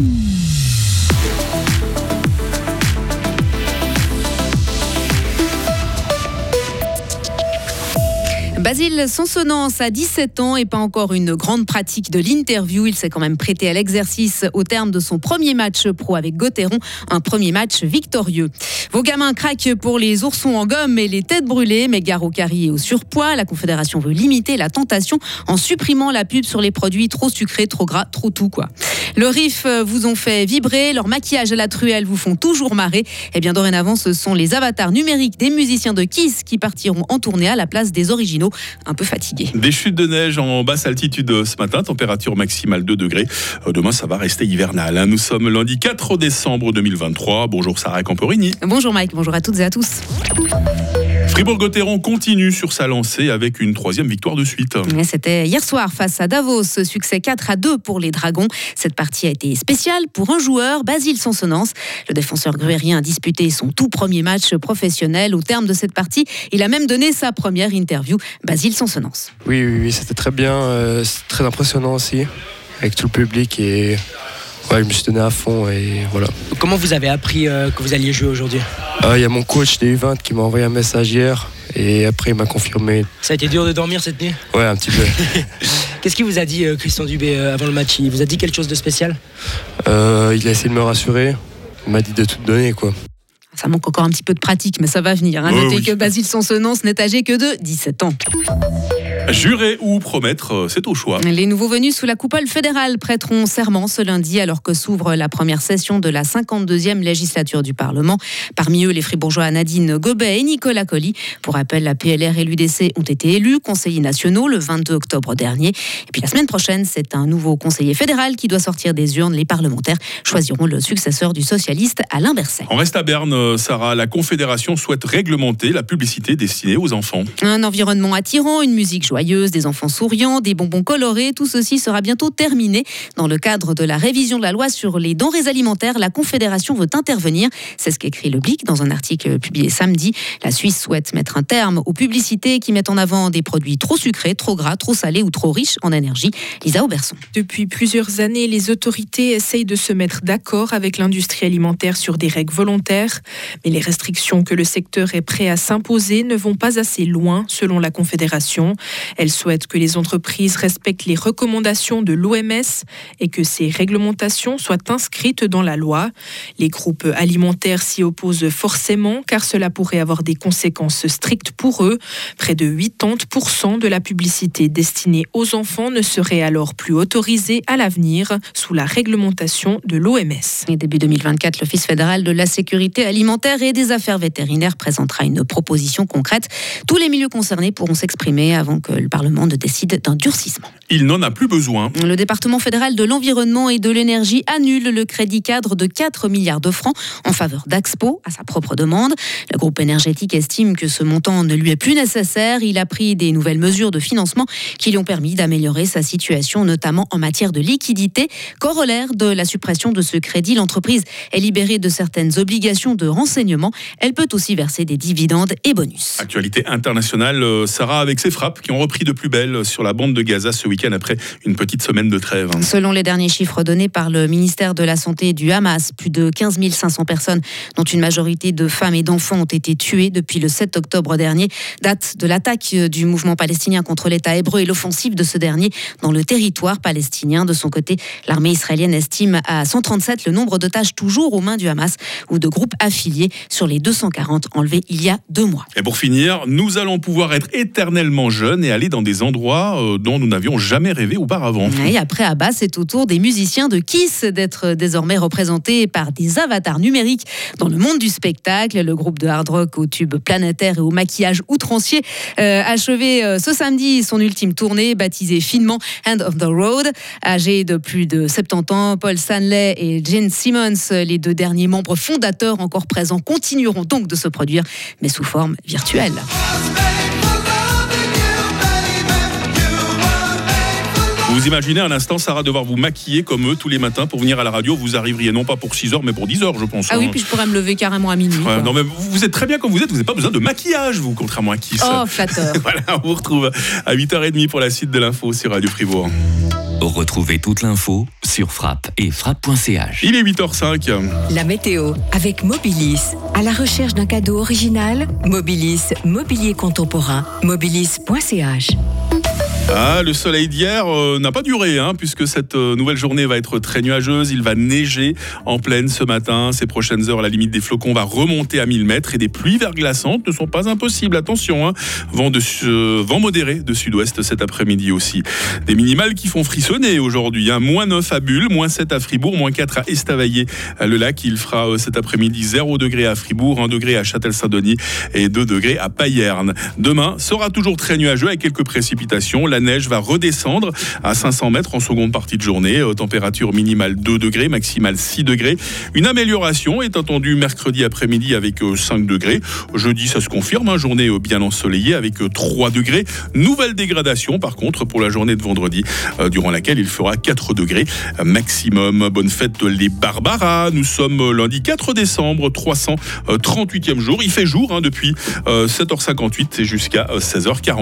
Mm-hmm. Basile Sansonance a 17 ans et pas encore une grande pratique de l'interview. Il s'est quand même prêté à l'exercice au terme de son premier match pro avec Gauthieron, un premier match victorieux. Vos gamins craquent pour les oursons en gomme et les têtes brûlées, mais gare au et au surpoids. La Confédération veut limiter la tentation en supprimant la pub sur les produits trop sucrés, trop gras, trop tout quoi. Le riff vous ont fait vibrer, leur maquillage à la truelle vous font toujours marrer. Eh bien dorénavant, ce sont les avatars numériques des musiciens de Kiss qui partiront en tournée à la place des originaux un peu fatigué. Des chutes de neige en basse altitude ce matin, température maximale 2 degrés. Euh, demain, ça va rester hivernal. Hein. Nous sommes lundi 4 décembre 2023. Bonjour Sarah Camporini. Bonjour Mike, bonjour à toutes et à tous. Fribourg-Gotteron continue sur sa lancée avec une troisième victoire de suite. C'était hier soir face à Davos, succès 4 à 2 pour les Dragons. Cette partie a été spéciale pour un joueur, Basile Sansonance. Le défenseur gruérien a disputé son tout premier match professionnel. Au terme de cette partie, il a même donné sa première interview. Basile Sansonance. Oui, oui, oui c'était très bien, euh, très impressionnant aussi, avec tout le public et je me suis donné à fond et voilà. Comment vous avez appris euh, que vous alliez jouer aujourd'hui? Ah, Il y a mon coach des U20 qui m'a envoyé un message hier et après il m'a confirmé. Ça a été dur de dormir cette nuit? Ouais, un petit peu. Qu'est-ce qu'il vous a dit, euh, Christian Dubé, euh, avant le match? Il vous a dit quelque chose de spécial? Il a essayé de me rassurer. Il m'a dit de tout donner, quoi. Ça manque encore un petit peu de pratique, mais ça va venir. Hein. Notez que Basile Sansonance n'est âgé que de 17 ans. Jurer ou promettre, euh, c'est au choix. Les nouveaux venus sous la coupole fédérale prêteront serment ce lundi alors que s'ouvre la première session de la 52e législature du Parlement. Parmi eux, les fribourgeois Nadine Gobet et Nicolas Colli. Pour rappel, la PLR et l'UDC ont été élus conseillers nationaux le 22 octobre dernier. Et puis la semaine prochaine, c'est un nouveau conseiller fédéral qui doit sortir des urnes. Les parlementaires choisiront le successeur du socialiste Alain Berset. On reste à Berne, Sarah. La Confédération souhaite réglementer la publicité destinée aux enfants. Un environnement attirant, une musique joyeuse des enfants souriants, des bonbons colorés. Tout ceci sera bientôt terminé. Dans le cadre de la révision de la loi sur les denrées alimentaires, la Confédération veut intervenir. C'est ce qu'écrit le Blick dans un article publié samedi. La Suisse souhaite mettre un terme aux publicités qui mettent en avant des produits trop sucrés, trop gras, trop salés ou trop riches en énergie. Lisa Auberson. Depuis plusieurs années, les autorités essayent de se mettre d'accord avec l'industrie alimentaire sur des règles volontaires. Mais les restrictions que le secteur est prêt à s'imposer ne vont pas assez loin, selon la Confédération. Elle souhaite que les entreprises respectent les recommandations de l'OMS et que ces réglementations soient inscrites dans la loi. Les groupes alimentaires s'y opposent forcément car cela pourrait avoir des conséquences strictes pour eux. Près de 80% de la publicité destinée aux enfants ne serait alors plus autorisée à l'avenir sous la réglementation de l'OMS. Début 2024, l'Office fédéral de la sécurité alimentaire et des affaires vétérinaires présentera une proposition concrète. Tous les milieux concernés pourront s'exprimer avant que le Parlement ne décide d'un durcissement. Il n'en a plus besoin. Le département fédéral de l'environnement et de l'énergie annule le crédit cadre de 4 milliards de francs en faveur d'Axpo à sa propre demande. Le groupe énergétique estime que ce montant ne lui est plus nécessaire. Il a pris des nouvelles mesures de financement qui lui ont permis d'améliorer sa situation, notamment en matière de liquidité. Corollaire de la suppression de ce crédit, l'entreprise est libérée de certaines obligations de renseignement. Elle peut aussi verser des dividendes et bonus. Actualité internationale, euh, Sarah, avec ses frappes qui ont repris de plus belle sur la bande de Gaza ce week-end après une petite semaine de trêve. Selon les derniers chiffres donnés par le ministère de la Santé du Hamas, plus de 15 500 personnes, dont une majorité de femmes et d'enfants, ont été tuées depuis le 7 octobre dernier, date de l'attaque du mouvement palestinien contre l'État hébreu et l'offensive de ce dernier dans le territoire palestinien. De son côté, l'armée israélienne estime à 137 le nombre d'otages toujours aux mains du Hamas ou de groupes affiliés sur les 240 enlevés il y a deux mois. Et pour finir, nous allons pouvoir être éternellement jeunes et aller dans des endroits euh, dont nous n'avions jamais rêvé auparavant. Et après Abba, c'est au tour des musiciens de Kiss d'être désormais représentés par des avatars numériques dans le monde du spectacle. Le groupe de hard rock au tube planétaire et au maquillage outrancier euh, achevé euh, ce samedi son ultime tournée baptisée finement End of the Road. Âgés de plus de 70 ans, Paul Stanley et Gene Simmons, les deux derniers membres fondateurs encore présents, continueront donc de se produire, mais sous forme virtuelle. Vous imaginez un instant, Sarah, devoir vous maquiller comme eux tous les matins pour venir à la radio. Vous arriveriez non pas pour 6 heures, mais pour 10 heures, je pense. Ah oui, hein. puis je pourrais me lever carrément à minuit. non, mais vous êtes très bien comme vous êtes. Vous n'avez pas besoin de maquillage, vous, contrairement à qui Oh, flatteur. voilà, on vous retrouve à 8h30 pour la suite de l'info sur Radio Fribourg. Retrouvez toute l'info sur frappe et frappe.ch. Il est 8h05. La météo avec Mobilis. À la recherche d'un cadeau original, Mobilis, mobilier contemporain, mobilis.ch. Ah, le soleil d'hier euh, n'a pas duré, hein, puisque cette euh, nouvelle journée va être très nuageuse. Il va neiger en pleine ce matin. Ces prochaines heures, la limite des flocons va remonter à 1000 mètres et des pluies verglaçantes ne sont pas impossibles. Attention, hein. vent, de, euh, vent modéré de sud-ouest cet après-midi aussi. Des minimales qui font frissonner aujourd'hui. Hein. Moins 9 à Bulle, moins 7 à Fribourg, moins 4 à Estavayer. Le lac, il fera cet après-midi 0 degré à Fribourg, 1 degré à Châtel-Saint-Denis et 2 degrés à Payerne. Demain sera toujours très nuageux avec quelques précipitations. Neige va redescendre à 500 mètres en seconde partie de journée. Euh, température minimale 2 degrés, maximale 6 degrés. Une amélioration est attendue mercredi après-midi avec 5 euh, degrés. Jeudi, ça se confirme, hein, journée euh, bien ensoleillée avec 3 degrés. Nouvelle dégradation par contre pour la journée de vendredi, durant laquelle il fera 4 degrés maximum. Bonne fête les Barbaras. Nous sommes lundi 4 décembre, 338e jour. Il fait jour hein, depuis 7h58 jusqu'à 16h40.